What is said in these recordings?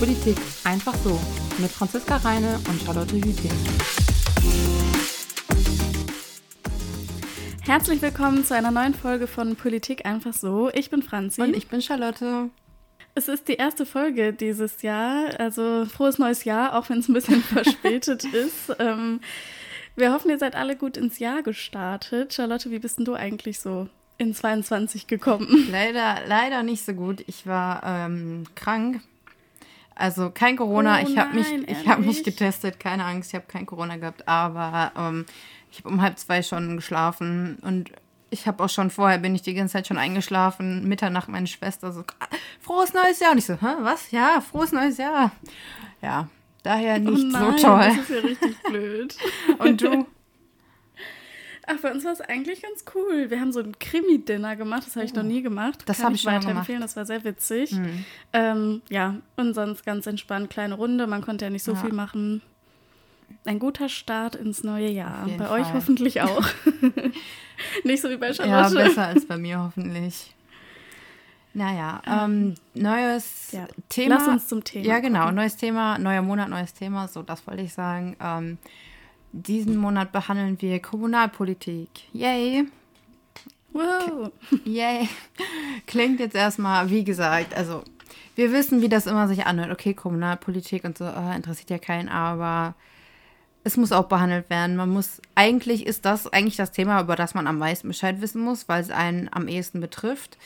Politik einfach so mit Franziska Reine und Charlotte Hüting. Herzlich willkommen zu einer neuen Folge von Politik einfach so. Ich bin Franzi. Und ich bin Charlotte. Es ist die erste Folge dieses Jahr, also frohes neues Jahr, auch wenn es ein bisschen verspätet ist. Ähm, wir hoffen, ihr seid alle gut ins Jahr gestartet. Charlotte, wie bist denn du eigentlich so in 22 gekommen? Leider, leider nicht so gut. Ich war ähm, krank. Also kein Corona. Oh ich habe mich, ich habe mich getestet. Keine Angst, ich habe kein Corona gehabt. Aber ähm, ich habe um halb zwei schon geschlafen und ich habe auch schon vorher bin ich die ganze Zeit schon eingeschlafen. Mitternacht meine Schwester so frohes neues Jahr und ich so, Hä, was? Ja, frohes neues Jahr. Ja, daher nicht oh nein, so toll. Das ist ja richtig blöd. Und du? Ach, bei uns war es eigentlich ganz cool. Wir haben so ein Krimi-Dinner gemacht, das habe ich noch nie gemacht. Das Kann habe ich mal weiterempfehlen, das war sehr witzig. Ähm, ja, und sonst ganz entspannt, kleine Runde, man konnte ja nicht so Ja. viel machen. Ein guter Start ins neue Jahr. Bei euch Fall. hoffentlich auch. nicht so wie bei Ja, Charlotte. besser als bei mir hoffentlich. Naja, ähm, neues Ja. Thema. Lass uns zum Thema. Ja, genau, kommen. neues Thema, neuer Monat, neues Thema, so das wollte ich sagen. Ähm, diesen Monat behandeln wir Kommunalpolitik. Yay, Wow. yay. Klingt jetzt erstmal, wie gesagt, also wir wissen, wie das immer sich anhört. Okay, Kommunalpolitik und so, äh, interessiert ja keinen, aber es muss auch behandelt werden. Man muss, eigentlich ist das eigentlich das Thema, über das man am meisten Bescheid wissen muss, weil es einen am ehesten betrifft.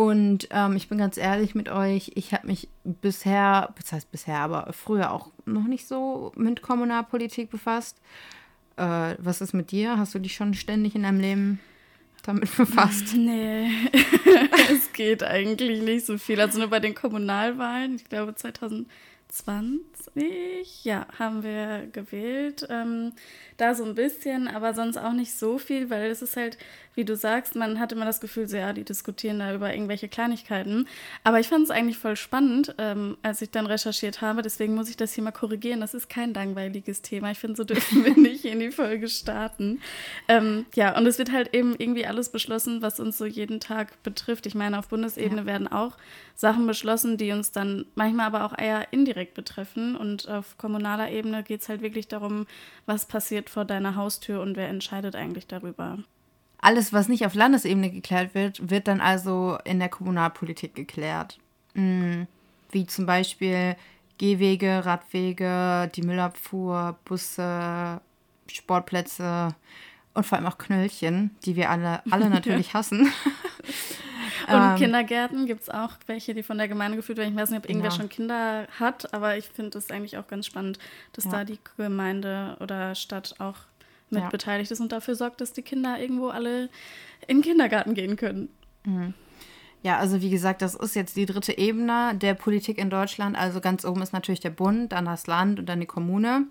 Und ähm, ich bin ganz ehrlich mit euch, ich habe mich bisher, das heißt bisher, aber früher auch noch nicht so mit Kommunalpolitik befasst. Äh, was ist mit dir? Hast du dich schon ständig in deinem Leben damit befasst? Nee, es geht eigentlich nicht so viel. Also nur bei den Kommunalwahlen, ich glaube 2020, ja, haben wir gewählt. Ähm, da so ein bisschen, aber sonst auch nicht so viel, weil es ist halt, wie du sagst, man hat immer das Gefühl, so, ja, die diskutieren da über irgendwelche Kleinigkeiten. Aber ich fand es eigentlich voll spannend, ähm, als ich dann recherchiert habe. Deswegen muss ich das hier mal korrigieren. Das ist kein langweiliges Thema. Ich finde, so dürfen wir nicht in die Folge starten. Ähm, ja, und es wird halt eben irgendwie alles beschlossen, was uns so jeden Tag betrifft. Ich meine, auf Bundesebene Ja. werden auch Sachen beschlossen, die uns dann manchmal aber auch eher indirekt betreffen. Und auf kommunaler Ebene geht es halt wirklich darum, was passiert vor deiner Haustür und wer entscheidet eigentlich darüber. Alles, was nicht auf Landesebene geklärt wird, wird dann also in der Kommunalpolitik geklärt. Mm, Wie zum Beispiel Gehwege, Radwege, die Müllabfuhr, Busse, Sportplätze und vor allem auch Knöllchen, die wir alle, alle natürlich hassen. Und Ähm, Kindergärten gibt es auch welche, die von der Gemeinde geführt werden. Ich weiß nicht, ob irgendwer Genau. schon Kinder hat, aber ich finde es eigentlich auch ganz spannend, dass Ja. da die Gemeinde oder Stadt auch mit Ja. beteiligt ist und dafür sorgt, dass die Kinder irgendwo alle in den Kindergarten gehen können. Ja, also wie gesagt, das ist jetzt die dritte Ebene der Politik in Deutschland. Also ganz oben ist natürlich der Bund, dann das Land und dann die Kommune.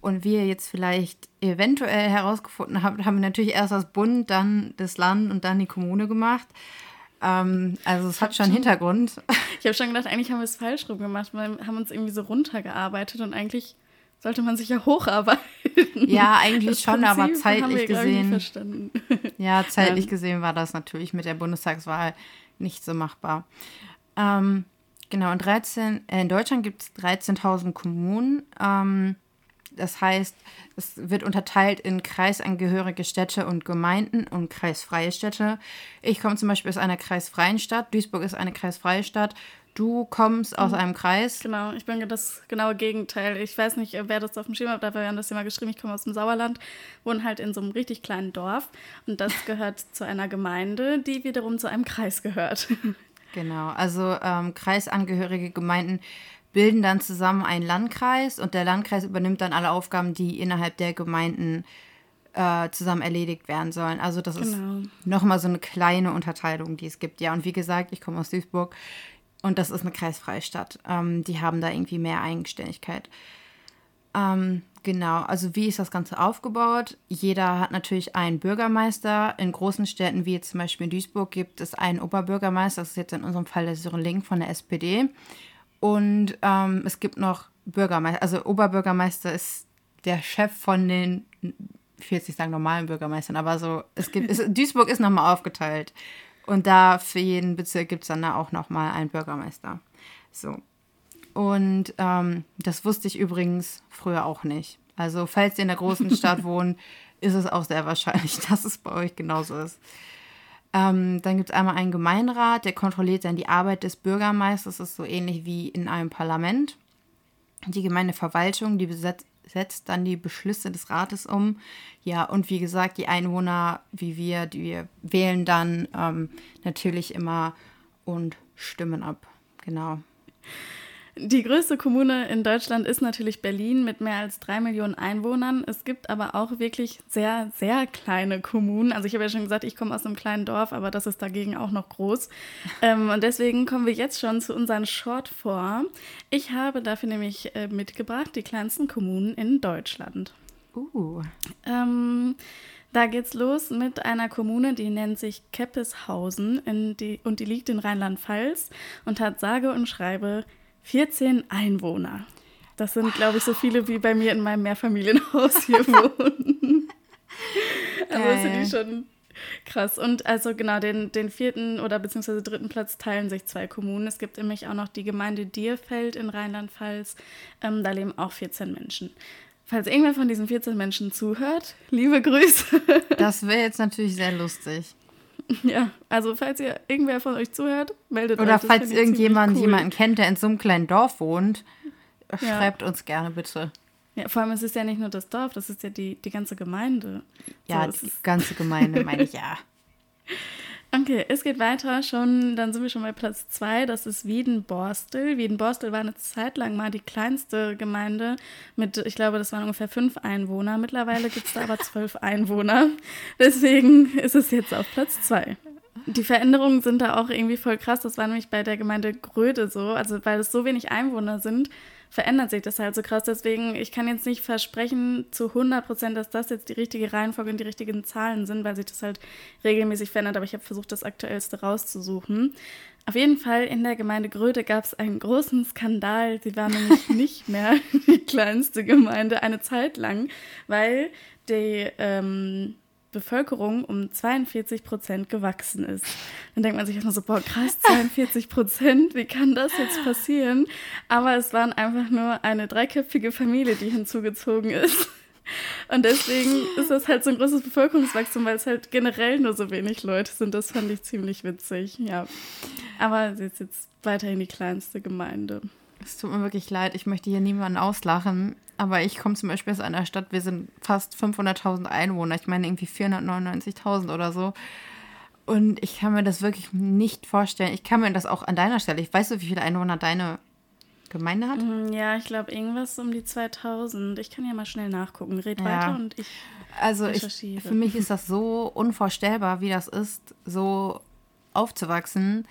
Und wie ihr jetzt vielleicht eventuell herausgefunden habt, haben wir natürlich erst das Bund, dann das Land und dann die Kommune gemacht. Ähm, also es hat schon einen Hintergrund. Ich habe schon gedacht, eigentlich haben wir es falsch rum gemacht. Wir haben uns irgendwie so runtergearbeitet und eigentlich sollte man sich ja hocharbeiten. Ja, eigentlich Das schon, aber Prinzip haben zeitlich gesehen. Ja, zeitlich Ähm. gesehen war das natürlich mit der Bundestagswahl nicht so machbar. Ähm, genau, in, 13, äh, in Deutschland gibt es 13.000 Kommunen. Ähm, das heißt, es wird unterteilt in kreisangehörige Städte und Gemeinden und kreisfreie Städte. Ich komme zum Beispiel aus einer kreisfreien Stadt. Duisburg ist eine kreisfreie Stadt. Du kommst aus einem Kreis. Genau, ich bin das genaue Gegenteil. Ich weiß nicht, wer das auf dem Schirm hat, aber wir haben das ja mal geschrieben. Ich komme aus dem Sauerland, wohne halt in so einem richtig kleinen Dorf und das gehört zu einer Gemeinde, die wiederum zu einem Kreis gehört. Genau, also ähm, kreisangehörige Gemeinden bilden dann zusammen einen Landkreis und der Landkreis übernimmt dann alle Aufgaben, die innerhalb der Gemeinden äh, zusammen erledigt werden sollen. Also das Genau. ist nochmal so eine kleine Unterteilung, die es gibt. Ja, und wie gesagt, ich komme aus Duisburg und das ist eine kreisfreie Stadt. Ähm, die haben da irgendwie mehr Eigenständigkeit. Ähm, genau, also wie ist das Ganze aufgebaut? Jeder hat natürlich einen Bürgermeister. In großen Städten wie jetzt zum Beispiel in Duisburg gibt es einen Oberbürgermeister. Das ist jetzt in unserem Fall der Sören Link von der SPD. Und ähm, es gibt noch Bürgermeister. Also Oberbürgermeister ist der Chef von den, ich will jetzt nicht sagen normalen Bürgermeistern, aber so, es gibt, es, Duisburg ist nochmal aufgeteilt. Und da für jeden Bezirk gibt es dann da auch nochmal einen Bürgermeister. So. Und ähm, das wusste ich übrigens früher auch nicht. Also falls ihr in der großen Stadt wohnt, ist es auch sehr wahrscheinlich, dass es bei euch genauso ist. Ähm, dann gibt es einmal einen Gemeinderat, der kontrolliert dann die Arbeit des Bürgermeisters. Das ist so ähnlich wie in einem Parlament. Die Gemeindeverwaltung, die besetzt, setzt dann die Beschlüsse des Rates um. Ja, und wie gesagt, die Einwohner, wie wir, die wählen dann ähm, natürlich immer und stimmen ab. Genau. Die größte Kommune in Deutschland ist natürlich Berlin mit mehr als drei Millionen Einwohnern. Es gibt aber auch wirklich sehr, sehr kleine Kommunen. Also ich habe ja schon gesagt, ich komme aus einem kleinen Dorf, aber das ist dagegen auch noch groß. Ähm, und deswegen kommen wir jetzt schon zu unseren Short vor. Ich habe dafür nämlich äh, mitgebracht die kleinsten Kommunen in Deutschland. Uh. Ähm, da geht's los mit einer Kommune, die nennt sich Keppeshausen die, und die liegt in Rheinland-Pfalz und hat sage und schreibe 14 Einwohner. Das sind, glaube ich, so viele wie bei mir in meinem Mehrfamilienhaus hier wohnen. also das finde ich schon krass. Und also genau, den, den vierten oder beziehungsweise dritten Platz teilen sich zwei Kommunen. Es gibt nämlich auch noch die Gemeinde Dierfeld in Rheinland-Pfalz. Ähm, da leben auch 14 Menschen. Falls irgendwer von diesen 14 Menschen zuhört, liebe Grüße. Das wäre jetzt natürlich sehr lustig. Ja, also falls ihr irgendwer von euch zuhört, meldet Oder euch. Oder falls irgendjemand cool. jemanden kennt, der in so einem kleinen Dorf wohnt, ja. schreibt uns gerne bitte. Ja, vor allem es ist ja nicht nur das Dorf, das ist ja die, die ganze Gemeinde. Ja, so, die ganze Gemeinde meine ich ja. Okay, es geht weiter. Schon, dann sind wir schon bei Platz zwei. Das ist Wiedenborstel. Wiedenborstel war eine Zeit lang mal die kleinste Gemeinde mit, ich glaube, das waren ungefähr fünf Einwohner. Mittlerweile gibt es da aber zwölf Einwohner. Deswegen ist es jetzt auf Platz zwei. Die Veränderungen sind da auch irgendwie voll krass. Das war nämlich bei der Gemeinde Gröde so. Also, weil es so wenig Einwohner sind, verändert sich das halt so krass. Deswegen, ich kann jetzt nicht versprechen zu 100 Prozent, dass das jetzt die richtige Reihenfolge und die richtigen Zahlen sind, weil sich das halt regelmäßig verändert. Aber ich habe versucht, das Aktuellste rauszusuchen. Auf jeden Fall in der Gemeinde Gröde gab es einen großen Skandal. Sie war nämlich nicht mehr die kleinste Gemeinde eine Zeit lang, weil die ähm, Bevölkerung um 42 Prozent gewachsen ist. Dann denkt man sich erstmal so, boah, krass, 42 Prozent, wie kann das jetzt passieren? Aber es waren einfach nur eine dreiköpfige Familie, die hinzugezogen ist. Und deswegen ist das halt so ein großes Bevölkerungswachstum, weil es halt generell nur so wenig Leute sind. Das fand ich ziemlich witzig, ja. Aber sie ist jetzt weiterhin die kleinste Gemeinde. Es tut mir wirklich leid, ich möchte hier niemanden auslachen. Aber ich komme zum Beispiel aus einer Stadt, wir sind fast 500.000 Einwohner. Ich meine irgendwie 499.000 oder so. Und ich kann mir das wirklich nicht vorstellen. Ich kann mir das auch an deiner Stelle. Ich weiß so, wie viele Einwohner deine Gemeinde hat? Mm, ja, ich glaube irgendwas um die 2000. Ich kann ja mal schnell nachgucken. Red ja. weiter und ich. Also ich, für mich ist das so unvorstellbar, wie das ist, so aufzuwachsen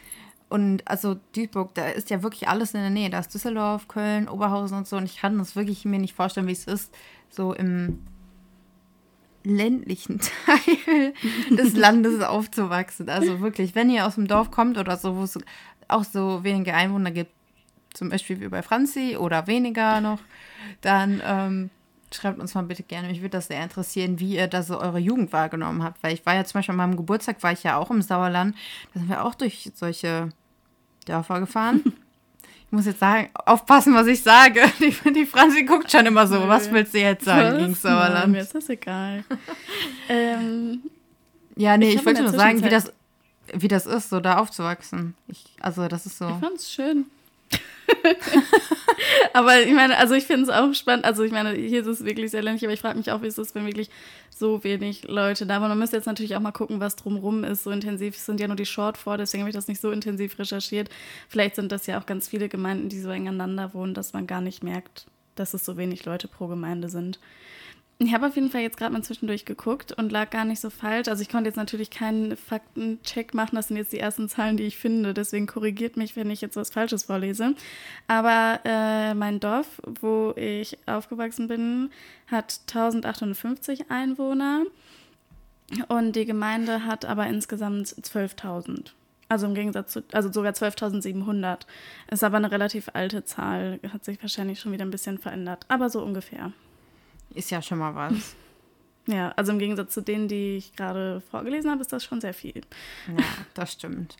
und also Duisburg, da ist ja wirklich alles in der Nähe. Da ist Düsseldorf, Köln, Oberhausen und so. Und ich kann das wirklich mir nicht vorstellen, wie es ist, so im ländlichen Teil des Landes aufzuwachsen. Also wirklich, wenn ihr aus dem Dorf kommt oder so, wo es auch so wenige Einwohner gibt, zum Beispiel wie bei Franzi oder weniger noch, dann ähm, schreibt uns mal bitte gerne. Mich würde das sehr interessieren, wie ihr da so eure Jugend wahrgenommen habt. Weil ich war ja zum Beispiel an meinem Geburtstag, war ich ja auch im Sauerland. Da sind wir auch durch solche Dörfer gefahren. Ich muss jetzt sagen, aufpassen, was ich sage. Die, die Franzi guckt schon immer so. Nö. Was willst du jetzt sagen gegen Sauerland? Mir ist das egal. ähm, ja, nee, ich, ich wollte nur sagen, wie das, wie das ist, so da aufzuwachsen. Ich, also, das ist so. Ich fand es schön. aber ich meine, also ich finde es auch spannend. Also ich meine, hier ist es wirklich sehr ländlich, aber ich frage mich auch, wie es ist, wenn wirklich so wenig Leute da waren. Man müsste jetzt natürlich auch mal gucken, was drumrum ist. So intensiv sind ja nur die Short vor, deswegen habe ich das nicht so intensiv recherchiert. Vielleicht sind das ja auch ganz viele Gemeinden, die so eng aneinander wohnen, dass man gar nicht merkt, dass es so wenig Leute pro Gemeinde sind. Ich habe auf jeden Fall jetzt gerade mal zwischendurch geguckt und lag gar nicht so falsch. Also ich konnte jetzt natürlich keinen Faktencheck machen. Das sind jetzt die ersten Zahlen, die ich finde. Deswegen korrigiert mich, wenn ich jetzt was Falsches vorlese. Aber äh, mein Dorf, wo ich aufgewachsen bin, hat 1058 Einwohner. Und die Gemeinde hat aber insgesamt 12.000. Also im Gegensatz zu, also sogar 12.700. Ist aber eine relativ alte Zahl. Hat sich wahrscheinlich schon wieder ein bisschen verändert. Aber so ungefähr. Ist ja schon mal was. Ja, also im Gegensatz zu denen, die ich gerade vorgelesen habe, ist das schon sehr viel. Ja, das stimmt.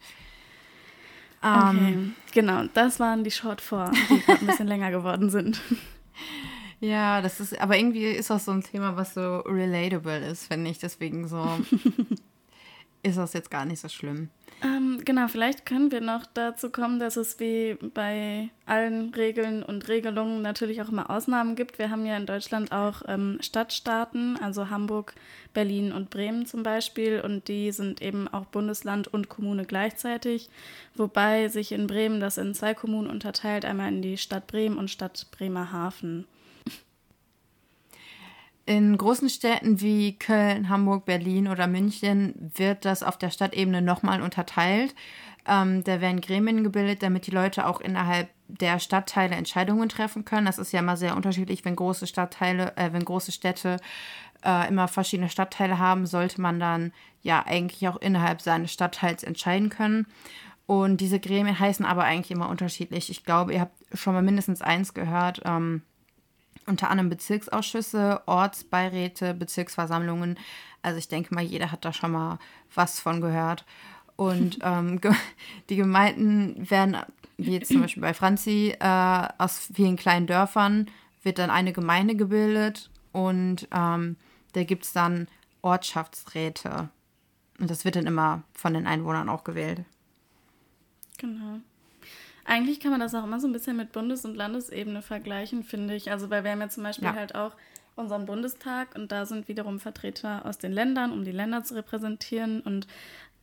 Okay, ähm, genau, das waren die Short Form, die gerade ein bisschen länger geworden sind. Ja, das ist, aber irgendwie ist das so ein Thema, was so relatable ist, finde ich. Deswegen so ist das jetzt gar nicht so schlimm. Ähm, genau, vielleicht können wir noch dazu kommen, dass es wie bei allen Regeln und Regelungen natürlich auch immer Ausnahmen gibt. Wir haben ja in Deutschland auch ähm, Stadtstaaten, also Hamburg, Berlin und Bremen zum Beispiel, und die sind eben auch Bundesland und Kommune gleichzeitig, wobei sich in Bremen das in zwei Kommunen unterteilt, einmal in die Stadt Bremen und Stadt Bremerhaven. In großen Städten wie Köln, Hamburg, Berlin oder München wird das auf der Stadtebene nochmal unterteilt. Ähm, da werden Gremien gebildet, damit die Leute auch innerhalb der Stadtteile Entscheidungen treffen können. Das ist ja immer sehr unterschiedlich, wenn große Stadtteile, äh, wenn große Städte äh, immer verschiedene Stadtteile haben, sollte man dann ja eigentlich auch innerhalb seines Stadtteils entscheiden können. Und diese Gremien heißen aber eigentlich immer unterschiedlich. Ich glaube, ihr habt schon mal mindestens eins gehört. Ähm, unter anderem Bezirksausschüsse, Ortsbeiräte, Bezirksversammlungen. Also ich denke mal, jeder hat da schon mal was von gehört. Und ähm, die Gemeinden werden, wie jetzt zum Beispiel bei Franzi, äh, aus vielen kleinen Dörfern wird dann eine Gemeinde gebildet und ähm, da gibt es dann Ortschaftsräte. Und das wird dann immer von den Einwohnern auch gewählt. Genau. Eigentlich kann man das auch immer so ein bisschen mit Bundes- und Landesebene vergleichen, finde ich. Also, weil wir haben ja zum Beispiel ja. halt auch unseren Bundestag und da sind wiederum Vertreter aus den Ländern, um die Länder zu repräsentieren. Und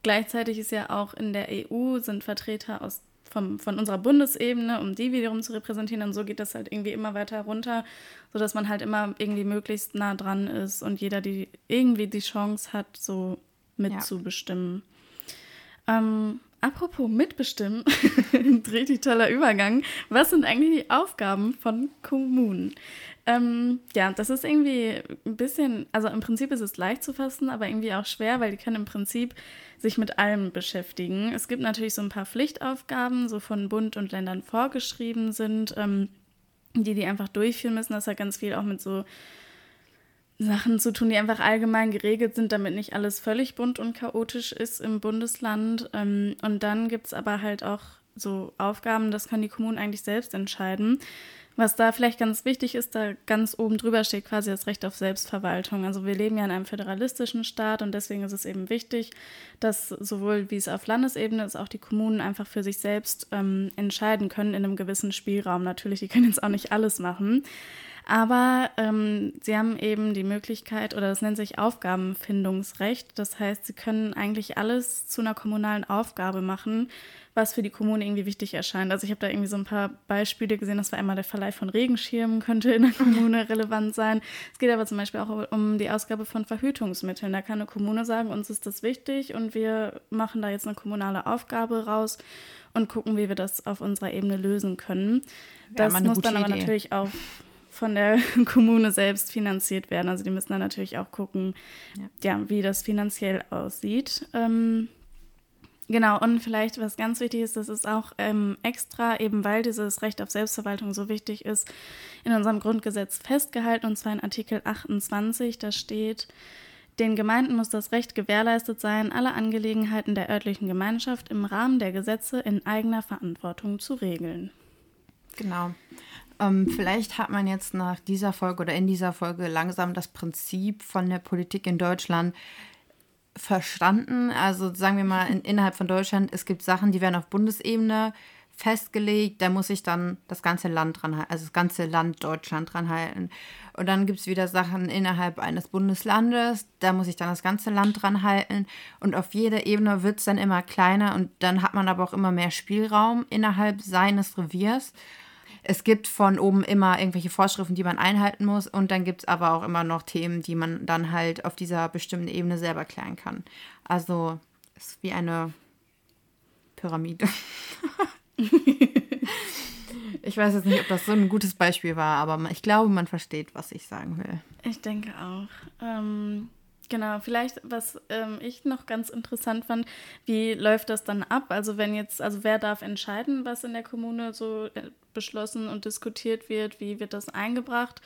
gleichzeitig ist ja auch in der EU sind Vertreter aus vom, von unserer Bundesebene, um die wiederum zu repräsentieren. Und so geht das halt irgendwie immer weiter runter, sodass man halt immer irgendwie möglichst nah dran ist und jeder die irgendwie die Chance hat, so mitzubestimmen. Ja. Ähm, Apropos mitbestimmen, ein richtig toller Übergang. Was sind eigentlich die Aufgaben von Kommunen? Ähm, ja, das ist irgendwie ein bisschen, also im Prinzip ist es leicht zu fassen, aber irgendwie auch schwer, weil die können im Prinzip sich mit allem beschäftigen. Es gibt natürlich so ein paar Pflichtaufgaben, so von Bund und Ländern vorgeschrieben sind, ähm, die die einfach durchführen müssen. Das hat ganz viel auch mit so Sachen zu tun, die einfach allgemein geregelt sind, damit nicht alles völlig bunt und chaotisch ist im Bundesland. Ähm, und dann gibt es aber halt auch so Aufgaben, das können die Kommunen eigentlich selbst entscheiden. Was da vielleicht ganz wichtig ist, da ganz oben drüber steht quasi das Recht auf Selbstverwaltung. Also wir leben ja in einem föderalistischen Staat und deswegen ist es eben wichtig, dass sowohl wie es auf Landesebene ist, auch die Kommunen einfach für sich selbst ähm, entscheiden können in einem gewissen Spielraum. Natürlich, die können jetzt auch nicht alles machen. Aber ähm, sie haben eben die Möglichkeit, oder das nennt sich Aufgabenfindungsrecht. Das heißt, sie können eigentlich alles zu einer kommunalen Aufgabe machen, was für die Kommune irgendwie wichtig erscheint. Also ich habe da irgendwie so ein paar Beispiele gesehen. Das war einmal der Verleih von Regenschirmen, könnte in der Kommune relevant sein. Es geht aber zum Beispiel auch um die Ausgabe von Verhütungsmitteln. Da kann eine Kommune sagen, uns ist das wichtig und wir machen da jetzt eine kommunale Aufgabe raus und gucken, wie wir das auf unserer Ebene lösen können. Das muss dann aber Idee. natürlich auch von der Kommune selbst finanziert werden. Also die müssen dann natürlich auch gucken, ja, ja wie das finanziell aussieht. Ähm, genau, und vielleicht was ganz wichtig ist, das ist auch ähm, extra, eben weil dieses Recht auf Selbstverwaltung so wichtig ist, in unserem Grundgesetz festgehalten, und zwar in Artikel 28, da steht, den Gemeinden muss das Recht gewährleistet sein, alle Angelegenheiten der örtlichen Gemeinschaft im Rahmen der Gesetze in eigener Verantwortung zu regeln. Genau. Ähm, vielleicht hat man jetzt nach dieser Folge oder in dieser Folge langsam das Prinzip von der Politik in Deutschland verstanden. Also sagen wir mal in, innerhalb von Deutschland, es gibt Sachen, die werden auf Bundesebene festgelegt, da muss sich dann das ganze Land dran halten, also das ganze Land Deutschland dran halten. Und dann gibt es wieder Sachen innerhalb eines Bundeslandes, da muss sich dann das ganze Land dran halten. Und auf jeder Ebene wird es dann immer kleiner und dann hat man aber auch immer mehr Spielraum innerhalb seines Reviers es gibt von oben immer irgendwelche Vorschriften, die man einhalten muss. Und dann gibt es aber auch immer noch Themen, die man dann halt auf dieser bestimmten Ebene selber klären kann. Also es ist wie eine Pyramide. ich weiß jetzt nicht, ob das so ein gutes Beispiel war, aber ich glaube, man versteht, was ich sagen will. Ich denke auch. Ähm, Genau, vielleicht, was ähm, ich noch ganz interessant fand, wie läuft das dann ab? Also wenn jetzt, also wer darf entscheiden, was in der Kommune so äh, beschlossen und diskutiert wird, wie wird das eingebracht?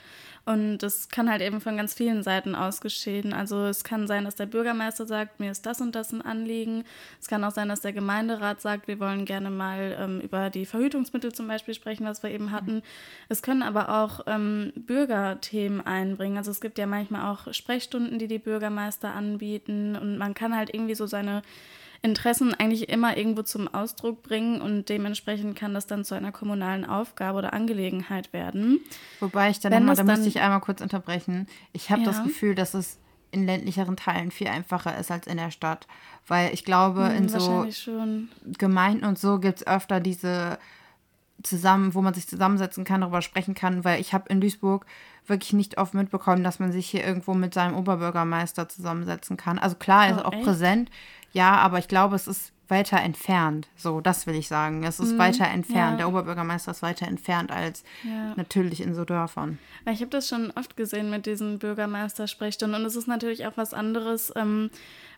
Und das kann halt eben von ganz vielen Seiten aus geschehen. Also es kann sein, dass der Bürgermeister sagt, mir ist das und das ein Anliegen. Es kann auch sein, dass der Gemeinderat sagt, wir wollen gerne mal ähm, über die Verhütungsmittel zum Beispiel sprechen, was wir eben hatten. Es können aber auch ähm, Bürgerthemen einbringen. Also es gibt ja manchmal auch Sprechstunden, die die Bürgermeister anbieten und man kann halt irgendwie so seine Interessen eigentlich immer irgendwo zum Ausdruck bringen und dementsprechend kann das dann zu einer kommunalen Aufgabe oder Angelegenheit werden. Wobei ich dann nochmal, da musste ich einmal kurz unterbrechen. Ich habe ja. das Gefühl, dass es in ländlicheren Teilen viel einfacher ist als in der Stadt. Weil ich glaube, hm, in so schon. Gemeinden und so gibt es öfter diese zusammen, wo man sich zusammensetzen kann, darüber sprechen kann, weil ich habe in Duisburg wirklich nicht oft mitbekommen, dass man sich hier irgendwo mit seinem Oberbürgermeister zusammensetzen kann. Also klar, er ist oh, auch echt? präsent, ja, aber ich glaube, es ist weiter entfernt. So, das will ich sagen. Es ist mhm, weiter entfernt. Ja. Der Oberbürgermeister ist weiter entfernt als ja. natürlich in so Dörfern. Ich habe das schon oft gesehen mit diesen Bürgermeistersprechstunden und es ist natürlich auch was anderes, ähm,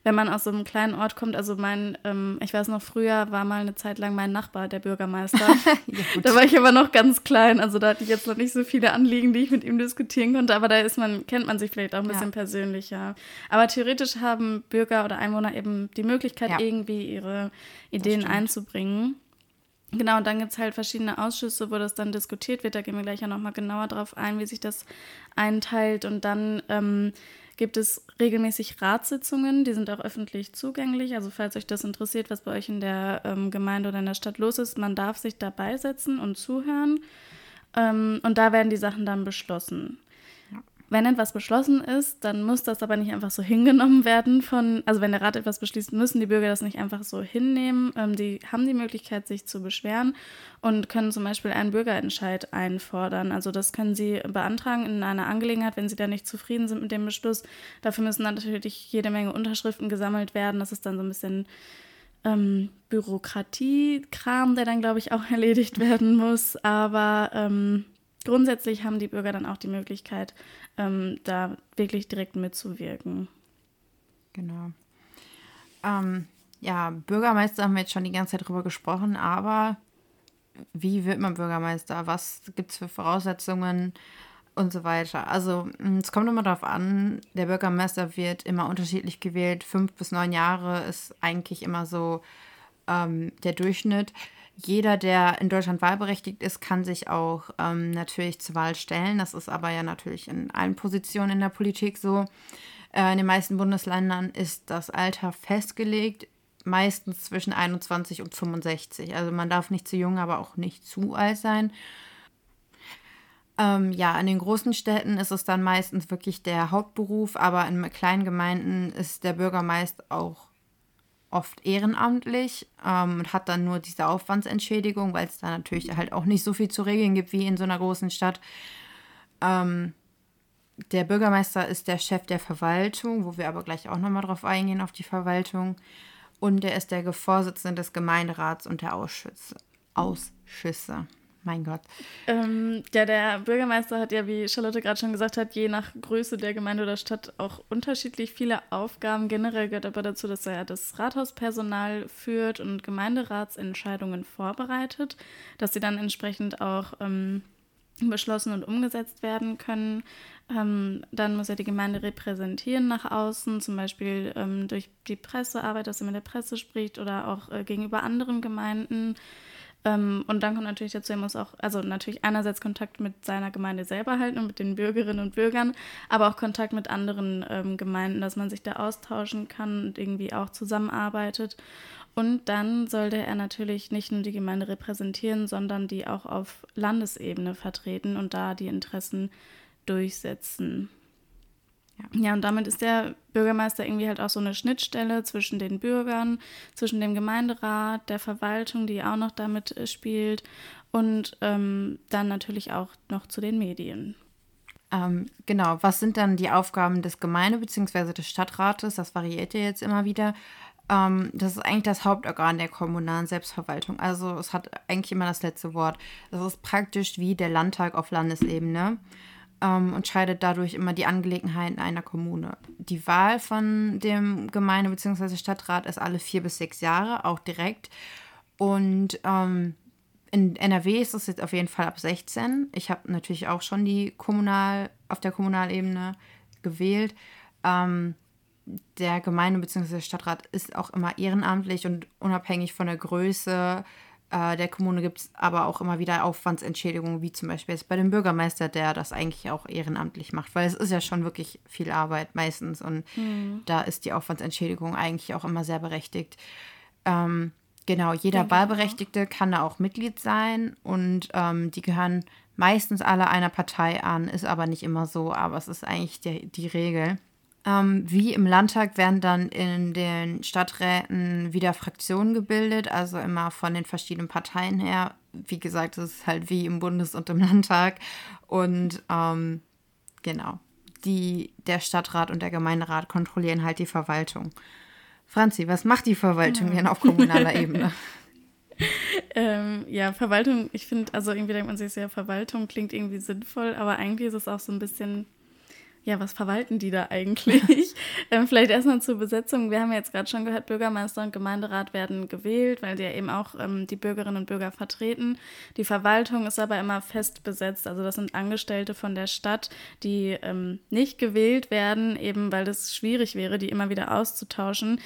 wenn man aus so einem kleinen Ort kommt, also mein, ähm, ich weiß noch, früher war mal eine Zeit lang mein Nachbar der Bürgermeister. ja, da war ich aber noch ganz klein, also da hatte ich jetzt noch nicht so viele Anliegen, die ich mit ihm diskutieren konnte, aber da ist man, kennt man sich vielleicht auch ein bisschen ja. persönlicher. Aber theoretisch haben Bürger oder Einwohner eben die Möglichkeit, ja. irgendwie ihre Ideen einzubringen. Genau, und dann gibt es halt verschiedene Ausschüsse, wo das dann diskutiert wird. Da gehen wir gleich ja nochmal genauer drauf ein, wie sich das einteilt. Und dann ähm, gibt es regelmäßig Ratssitzungen, die sind auch öffentlich zugänglich. Also falls euch das interessiert, was bei euch in der ähm, Gemeinde oder in der Stadt los ist, man darf sich dabei setzen und zuhören. Ähm, und da werden die Sachen dann beschlossen. Wenn etwas beschlossen ist, dann muss das aber nicht einfach so hingenommen werden von, also wenn der Rat etwas beschließt, müssen die Bürger das nicht einfach so hinnehmen. Ähm, die haben die Möglichkeit, sich zu beschweren und können zum Beispiel einen Bürgerentscheid einfordern. Also das können sie beantragen in einer Angelegenheit, wenn sie da nicht zufrieden sind mit dem Beschluss. Dafür müssen dann natürlich jede Menge Unterschriften gesammelt werden. Das ist dann so ein bisschen ähm, Bürokratiekram, der dann, glaube ich, auch erledigt werden muss. Aber ähm, grundsätzlich haben die Bürger dann auch die Möglichkeit, ähm, da wirklich direkt mitzuwirken. Genau. Ähm, ja, Bürgermeister haben wir jetzt schon die ganze Zeit drüber gesprochen, aber wie wird man Bürgermeister? Was gibt es für Voraussetzungen und so weiter? Also, mm, es kommt immer darauf an, der Bürgermeister wird immer unterschiedlich gewählt. Fünf bis neun Jahre ist eigentlich immer so ähm, der Durchschnitt jeder, der in Deutschland wahlberechtigt ist, kann sich auch ähm, natürlich zur Wahl stellen. Das ist aber ja natürlich in allen Positionen in der Politik so. Äh, in den meisten Bundesländern ist das Alter festgelegt, meistens zwischen 21 und 65. Also man darf nicht zu jung, aber auch nicht zu alt sein. Ähm, ja, in den großen Städten ist es dann meistens wirklich der Hauptberuf, aber in kleinen Gemeinden ist der Bürgermeister auch oft ehrenamtlich ähm, und hat dann nur diese Aufwandsentschädigung, weil es da natürlich halt auch nicht so viel zu regeln gibt wie in so einer großen Stadt. Ähm, der Bürgermeister ist der Chef der Verwaltung, wo wir aber gleich auch nochmal drauf eingehen, auf die Verwaltung. Und er ist der Vorsitzende des Gemeinderats und der Ausschüsse. Ausschüsse. Mein Gott. Ähm, ja, der Bürgermeister hat ja, wie Charlotte gerade schon gesagt hat, je nach Größe der Gemeinde oder Stadt auch unterschiedlich viele Aufgaben. Generell gehört aber dazu, dass er das Rathauspersonal führt und Gemeinderatsentscheidungen vorbereitet, dass sie dann entsprechend auch ähm, beschlossen und umgesetzt werden können. Ähm, dann muss er die Gemeinde repräsentieren nach außen, zum Beispiel ähm, durch die Pressearbeit, dass er mit der Presse spricht oder auch äh, gegenüber anderen Gemeinden. Ähm, und dann kommt natürlich dazu, er muss auch, also natürlich einerseits Kontakt mit seiner Gemeinde selber halten und mit den Bürgerinnen und Bürgern, aber auch Kontakt mit anderen ähm, Gemeinden, dass man sich da austauschen kann und irgendwie auch zusammenarbeitet. Und dann sollte er natürlich nicht nur die Gemeinde repräsentieren, sondern die auch auf Landesebene vertreten und da die Interessen durchsetzen. Ja. ja, und damit ist der Bürgermeister irgendwie halt auch so eine Schnittstelle zwischen den Bürgern, zwischen dem Gemeinderat, der Verwaltung, die auch noch damit äh, spielt und ähm, dann natürlich auch noch zu den Medien. Ähm, genau, was sind dann die Aufgaben des Gemeinde- bzw. des Stadtrates? Das variiert ja jetzt immer wieder. Ähm, das ist eigentlich das Hauptorgan der kommunalen Selbstverwaltung. Also es hat eigentlich immer das letzte Wort. Das ist praktisch wie der Landtag auf Landesebene. Ähm, und scheidet dadurch immer die Angelegenheiten einer Kommune. Die Wahl von dem Gemeinde- bzw. Stadtrat ist alle vier bis sechs Jahre, auch direkt. Und ähm, in NRW ist es jetzt auf jeden Fall ab 16. Ich habe natürlich auch schon die kommunal, auf der Kommunalebene gewählt. Ähm, der Gemeinde- bzw. Stadtrat ist auch immer ehrenamtlich und unabhängig von der Größe äh, der Kommune gibt es aber auch immer wieder Aufwandsentschädigungen, wie zum Beispiel jetzt bei dem Bürgermeister, der das eigentlich auch ehrenamtlich macht, weil es ist ja schon wirklich viel Arbeit meistens und mhm. da ist die Aufwandsentschädigung eigentlich auch immer sehr berechtigt. Ähm, genau, jeder ja, Wahlberechtigte kann da auch Mitglied sein und ähm, die gehören meistens alle einer Partei an, ist aber nicht immer so, aber es ist eigentlich die, die Regel. Ähm, wie im Landtag werden dann in den Stadträten wieder Fraktionen gebildet, also immer von den verschiedenen Parteien her. Wie gesagt, es ist halt wie im Bundes- und im Landtag. Und ähm, genau, die, der Stadtrat und der Gemeinderat kontrollieren halt die Verwaltung. Franzi, was macht die Verwaltung denn auf kommunaler Ebene? ähm, ja, Verwaltung, ich finde, also irgendwie denkt man sich ja, Verwaltung klingt irgendwie sinnvoll, aber eigentlich ist es auch so ein bisschen ja, was verwalten die da eigentlich? ähm, vielleicht erstmal zur Besetzung. Wir haben ja jetzt gerade schon gehört, Bürgermeister und Gemeinderat werden gewählt, weil sie ja eben auch ähm, die Bürgerinnen und Bürger vertreten. Die Verwaltung ist aber immer fest besetzt. Also das sind Angestellte von der Stadt, die ähm, nicht gewählt werden, eben weil es schwierig wäre, die immer wieder auszutauschen.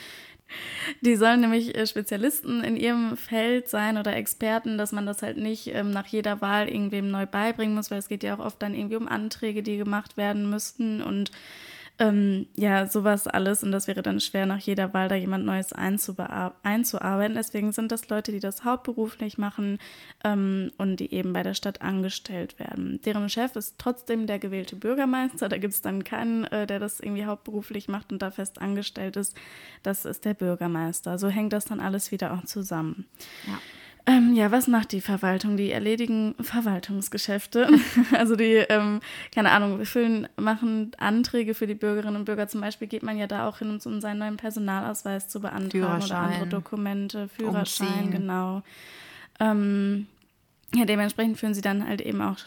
Die sollen nämlich äh, Spezialisten in ihrem Feld sein oder Experten, dass man das halt nicht ähm, nach jeder Wahl irgendwem neu beibringen muss, weil es geht ja auch oft dann irgendwie um Anträge, die gemacht werden müssten und ähm, ja, sowas alles. Und das wäre dann schwer, nach jeder Wahl da jemand Neues einzuarbeiten. Deswegen sind das Leute, die das hauptberuflich machen ähm, und die eben bei der Stadt angestellt werden. Deren Chef ist trotzdem der gewählte Bürgermeister. Da gibt es dann keinen, äh, der das irgendwie hauptberuflich macht und da fest angestellt ist. Das ist der Bürgermeister. So hängt das dann alles wieder auch zusammen. Ja. Ähm, ja, was macht die Verwaltung? Die erledigen Verwaltungsgeschäfte. also die, ähm, keine Ahnung, füllen, machen Anträge für die Bürgerinnen und Bürger. Zum Beispiel geht man ja da auch hin, um seinen neuen Personalausweis zu beantragen oder andere Dokumente, Führerschein, Umziehen. genau. Ähm, ja, dementsprechend führen sie dann halt eben auch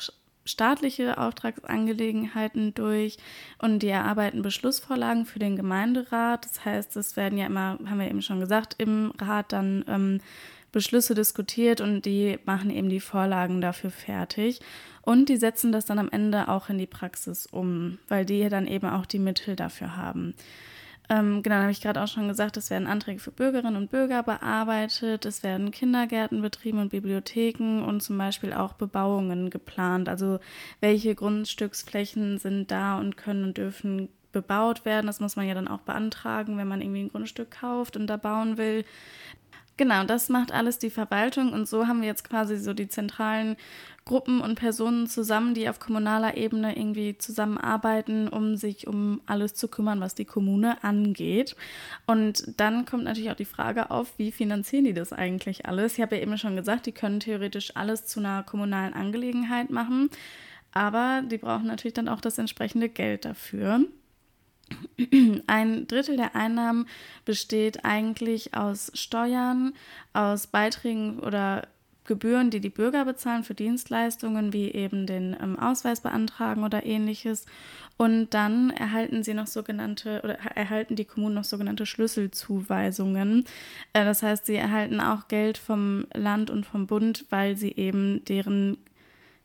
staatliche Auftragsangelegenheiten durch und die erarbeiten Beschlussvorlagen für den Gemeinderat. Das heißt, es werden ja immer, haben wir eben schon gesagt, im Rat dann ähm, Beschlüsse diskutiert und die machen eben die Vorlagen dafür fertig. Und die setzen das dann am Ende auch in die Praxis um, weil die dann eben auch die Mittel dafür haben. Ähm, genau, habe ich gerade auch schon gesagt, es werden Anträge für Bürgerinnen und Bürger bearbeitet, es werden Kindergärten betrieben und Bibliotheken und zum Beispiel auch Bebauungen geplant. Also welche Grundstücksflächen sind da und können und dürfen bebaut werden. Das muss man ja dann auch beantragen, wenn man irgendwie ein Grundstück kauft und da bauen will. Genau, das macht alles die Verwaltung und so haben wir jetzt quasi so die zentralen Gruppen und Personen zusammen, die auf kommunaler Ebene irgendwie zusammenarbeiten, um sich um alles zu kümmern, was die Kommune angeht. Und dann kommt natürlich auch die Frage auf, wie finanzieren die das eigentlich alles? Ich habe ja eben schon gesagt, die können theoretisch alles zu einer kommunalen Angelegenheit machen, aber die brauchen natürlich dann auch das entsprechende Geld dafür. Ein Drittel der Einnahmen besteht eigentlich aus Steuern, aus Beiträgen oder Gebühren, die die Bürger bezahlen für Dienstleistungen wie eben den ähm, Ausweis beantragen oder ähnliches. Und dann erhalten sie noch sogenannte oder erhalten die Kommunen noch sogenannte Schlüsselzuweisungen. Äh, das heißt, sie erhalten auch Geld vom Land und vom Bund, weil sie eben deren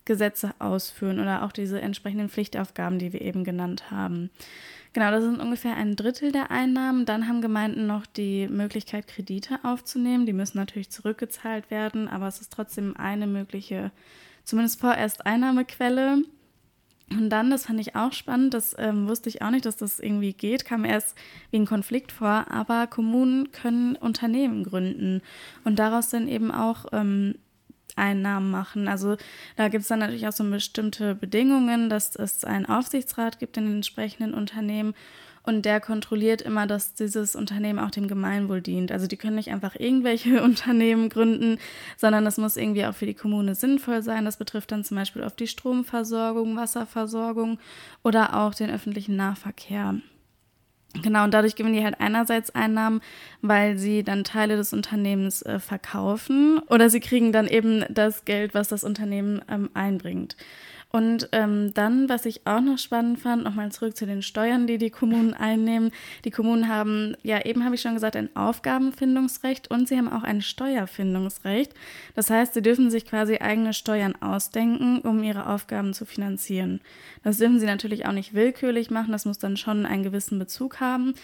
Gesetze ausführen oder auch diese entsprechenden Pflichtaufgaben, die wir eben genannt haben. Genau, das sind ungefähr ein Drittel der Einnahmen. Dann haben Gemeinden noch die Möglichkeit, Kredite aufzunehmen. Die müssen natürlich zurückgezahlt werden, aber es ist trotzdem eine mögliche, zumindest vorerst Einnahmequelle. Und dann, das fand ich auch spannend, das ähm, wusste ich auch nicht, dass das irgendwie geht, kam erst wie ein Konflikt vor, aber Kommunen können Unternehmen gründen und daraus dann eben auch ähm, Einnahmen machen. Also da gibt es dann natürlich auch so bestimmte Bedingungen, dass es einen Aufsichtsrat gibt in den entsprechenden Unternehmen und der kontrolliert immer, dass dieses Unternehmen auch dem Gemeinwohl dient. Also die können nicht einfach irgendwelche Unternehmen gründen, sondern das muss irgendwie auch für die Kommune sinnvoll sein. Das betrifft dann zum Beispiel auf die Stromversorgung, Wasserversorgung oder auch den öffentlichen Nahverkehr. Genau, und dadurch gewinnen die halt einerseits Einnahmen, weil sie dann Teile des Unternehmens äh, verkaufen oder sie kriegen dann eben das Geld, was das Unternehmen ähm, einbringt. Und ähm, dann, was ich auch noch spannend fand, nochmal zurück zu den Steuern, die die Kommunen einnehmen. Die Kommunen haben, ja, eben habe ich schon gesagt, ein Aufgabenfindungsrecht und sie haben auch ein Steuerfindungsrecht. Das heißt, sie dürfen sich quasi eigene Steuern ausdenken, um ihre Aufgaben zu finanzieren. Das dürfen sie natürlich auch nicht willkürlich machen, das muss dann schon einen gewissen Bezug haben.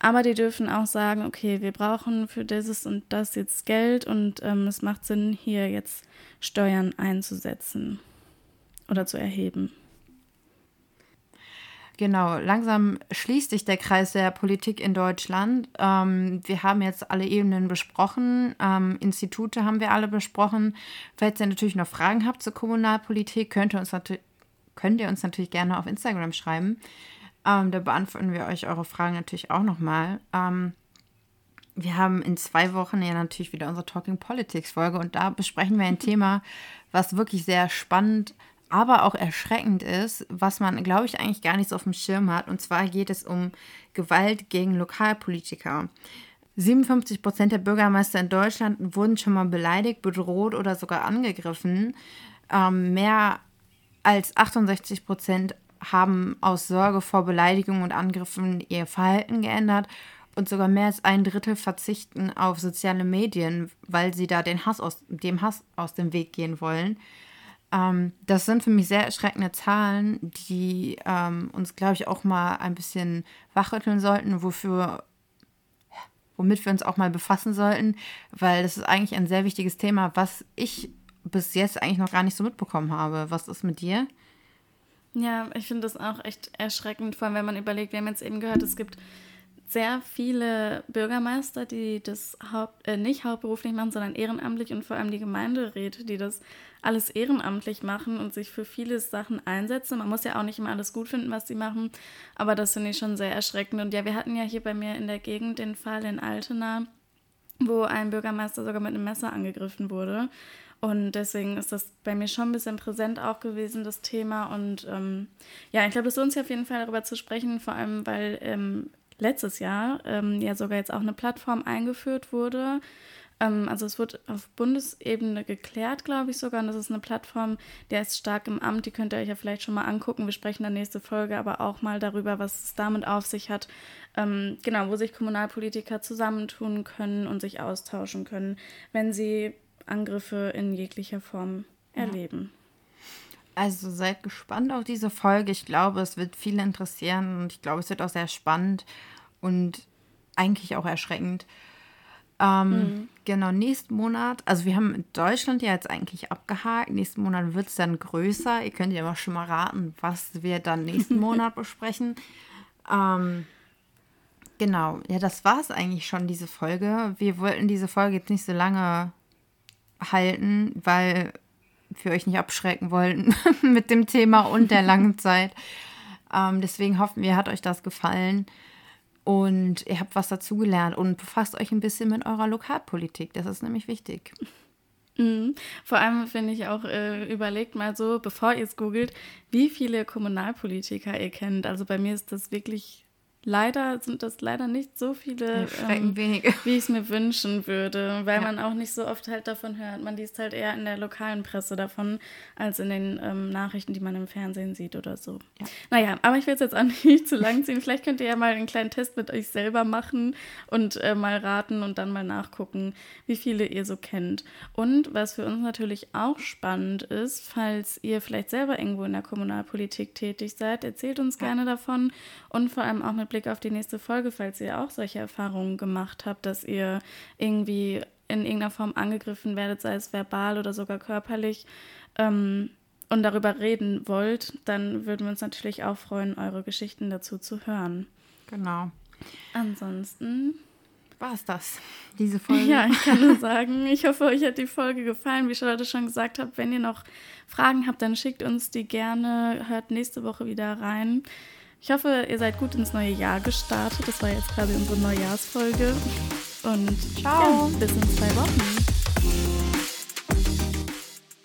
Aber die dürfen auch sagen, okay, wir brauchen für dieses und das jetzt Geld und ähm, es macht Sinn, hier jetzt Steuern einzusetzen oder zu erheben. Genau, langsam schließt sich der Kreis der Politik in Deutschland. Ähm, wir haben jetzt alle Ebenen besprochen, ähm, Institute haben wir alle besprochen. Falls ihr natürlich noch Fragen habt zur Kommunalpolitik, könnt ihr uns, könnt ihr uns natürlich gerne auf Instagram schreiben. Ähm, da beantworten wir euch eure Fragen natürlich auch nochmal. Ähm, wir haben in zwei Wochen ja natürlich wieder unsere Talking Politics Folge und da besprechen wir ein Thema, was wirklich sehr spannend, aber auch erschreckend ist, was man, glaube ich, eigentlich gar nicht so auf dem Schirm hat. Und zwar geht es um Gewalt gegen Lokalpolitiker. 57 Prozent der Bürgermeister in Deutschland wurden schon mal beleidigt, bedroht oder sogar angegriffen. Ähm, mehr als 68 Prozent haben aus Sorge vor Beleidigungen und Angriffen ihr Verhalten geändert und sogar mehr als ein Drittel verzichten auf soziale Medien, weil sie da den Hass aus, dem Hass aus dem Weg gehen wollen. Ähm, das sind für mich sehr erschreckende Zahlen, die ähm, uns, glaube ich, auch mal ein bisschen wachrütteln sollten, wofür, womit wir uns auch mal befassen sollten, weil das ist eigentlich ein sehr wichtiges Thema, was ich bis jetzt eigentlich noch gar nicht so mitbekommen habe. Was ist mit dir? Ja, ich finde das auch echt erschreckend, vor allem wenn man überlegt, wir haben jetzt eben gehört, es gibt sehr viele Bürgermeister, die das Haupt, äh, nicht hauptberuflich machen, sondern ehrenamtlich und vor allem die Gemeinderäte, die das alles ehrenamtlich machen und sich für viele Sachen einsetzen. Man muss ja auch nicht immer alles gut finden, was sie machen, aber das finde ich schon sehr erschreckend. Und ja, wir hatten ja hier bei mir in der Gegend den Fall in Altena, wo ein Bürgermeister sogar mit einem Messer angegriffen wurde. Und deswegen ist das bei mir schon ein bisschen präsent auch gewesen, das Thema. Und ähm, ja, ich glaube, es lohnt sich auf jeden Fall darüber zu sprechen, vor allem weil ähm, letztes Jahr ähm, ja sogar jetzt auch eine Plattform eingeführt wurde. Ähm, also es wird auf Bundesebene geklärt, glaube ich sogar. Und das ist eine Plattform, der ist stark im Amt. Die könnt ihr euch ja vielleicht schon mal angucken. Wir sprechen in der nächsten Folge aber auch mal darüber, was es damit auf sich hat. Ähm, genau, wo sich Kommunalpolitiker zusammentun können und sich austauschen können, wenn sie Angriffe in jeglicher Form erleben. Also seid gespannt auf diese Folge. Ich glaube, es wird viele interessieren und ich glaube, es wird auch sehr spannend und eigentlich auch erschreckend. Ähm, mhm. Genau, nächsten Monat, also wir haben in Deutschland ja jetzt eigentlich abgehakt. Nächsten Monat wird es dann größer. Ihr könnt ja aber schon mal raten, was wir dann nächsten Monat besprechen. Ähm, genau, ja, das war es eigentlich schon, diese Folge. Wir wollten diese Folge jetzt nicht so lange halten, weil wir euch nicht abschrecken wollten mit dem Thema und der langen Zeit. Ähm, deswegen hoffen wir, hat euch das gefallen und ihr habt was dazugelernt und befasst euch ein bisschen mit eurer Lokalpolitik. Das ist nämlich wichtig. Mhm. Vor allem finde ich auch, äh, überlegt mal so, bevor ihr es googelt, wie viele Kommunalpolitiker ihr kennt. Also bei mir ist das wirklich Leider sind das leider nicht so viele, ähm, wie ich es mir wünschen würde, weil ja. man auch nicht so oft halt davon hört. Man liest halt eher in der lokalen Presse davon, als in den ähm, Nachrichten, die man im Fernsehen sieht oder so. Ja. Naja, aber ich will es jetzt auch nicht zu lang ziehen. Vielleicht könnt ihr ja mal einen kleinen Test mit euch selber machen und äh, mal raten und dann mal nachgucken, wie viele ihr so kennt. Und was für uns natürlich auch spannend ist, falls ihr vielleicht selber irgendwo in der Kommunalpolitik tätig seid, erzählt uns ja. gerne davon und vor allem auch mit Blick auf die nächste Folge, falls ihr auch solche Erfahrungen gemacht habt, dass ihr irgendwie in irgendeiner Form angegriffen werdet, sei es verbal oder sogar körperlich, ähm, und darüber reden wollt, dann würden wir uns natürlich auch freuen, eure Geschichten dazu zu hören. Genau. Ansonsten war es das, diese Folge. Ja, ich kann nur sagen, ich hoffe, euch hat die Folge gefallen. Wie Charlotte schon gesagt hat, wenn ihr noch Fragen habt, dann schickt uns die gerne. Hört nächste Woche wieder rein. Ich hoffe, ihr seid gut ins neue Jahr gestartet. Das war jetzt quasi unsere Neujahrsfolge. Und ciao. Ja, bis in zwei Wochen.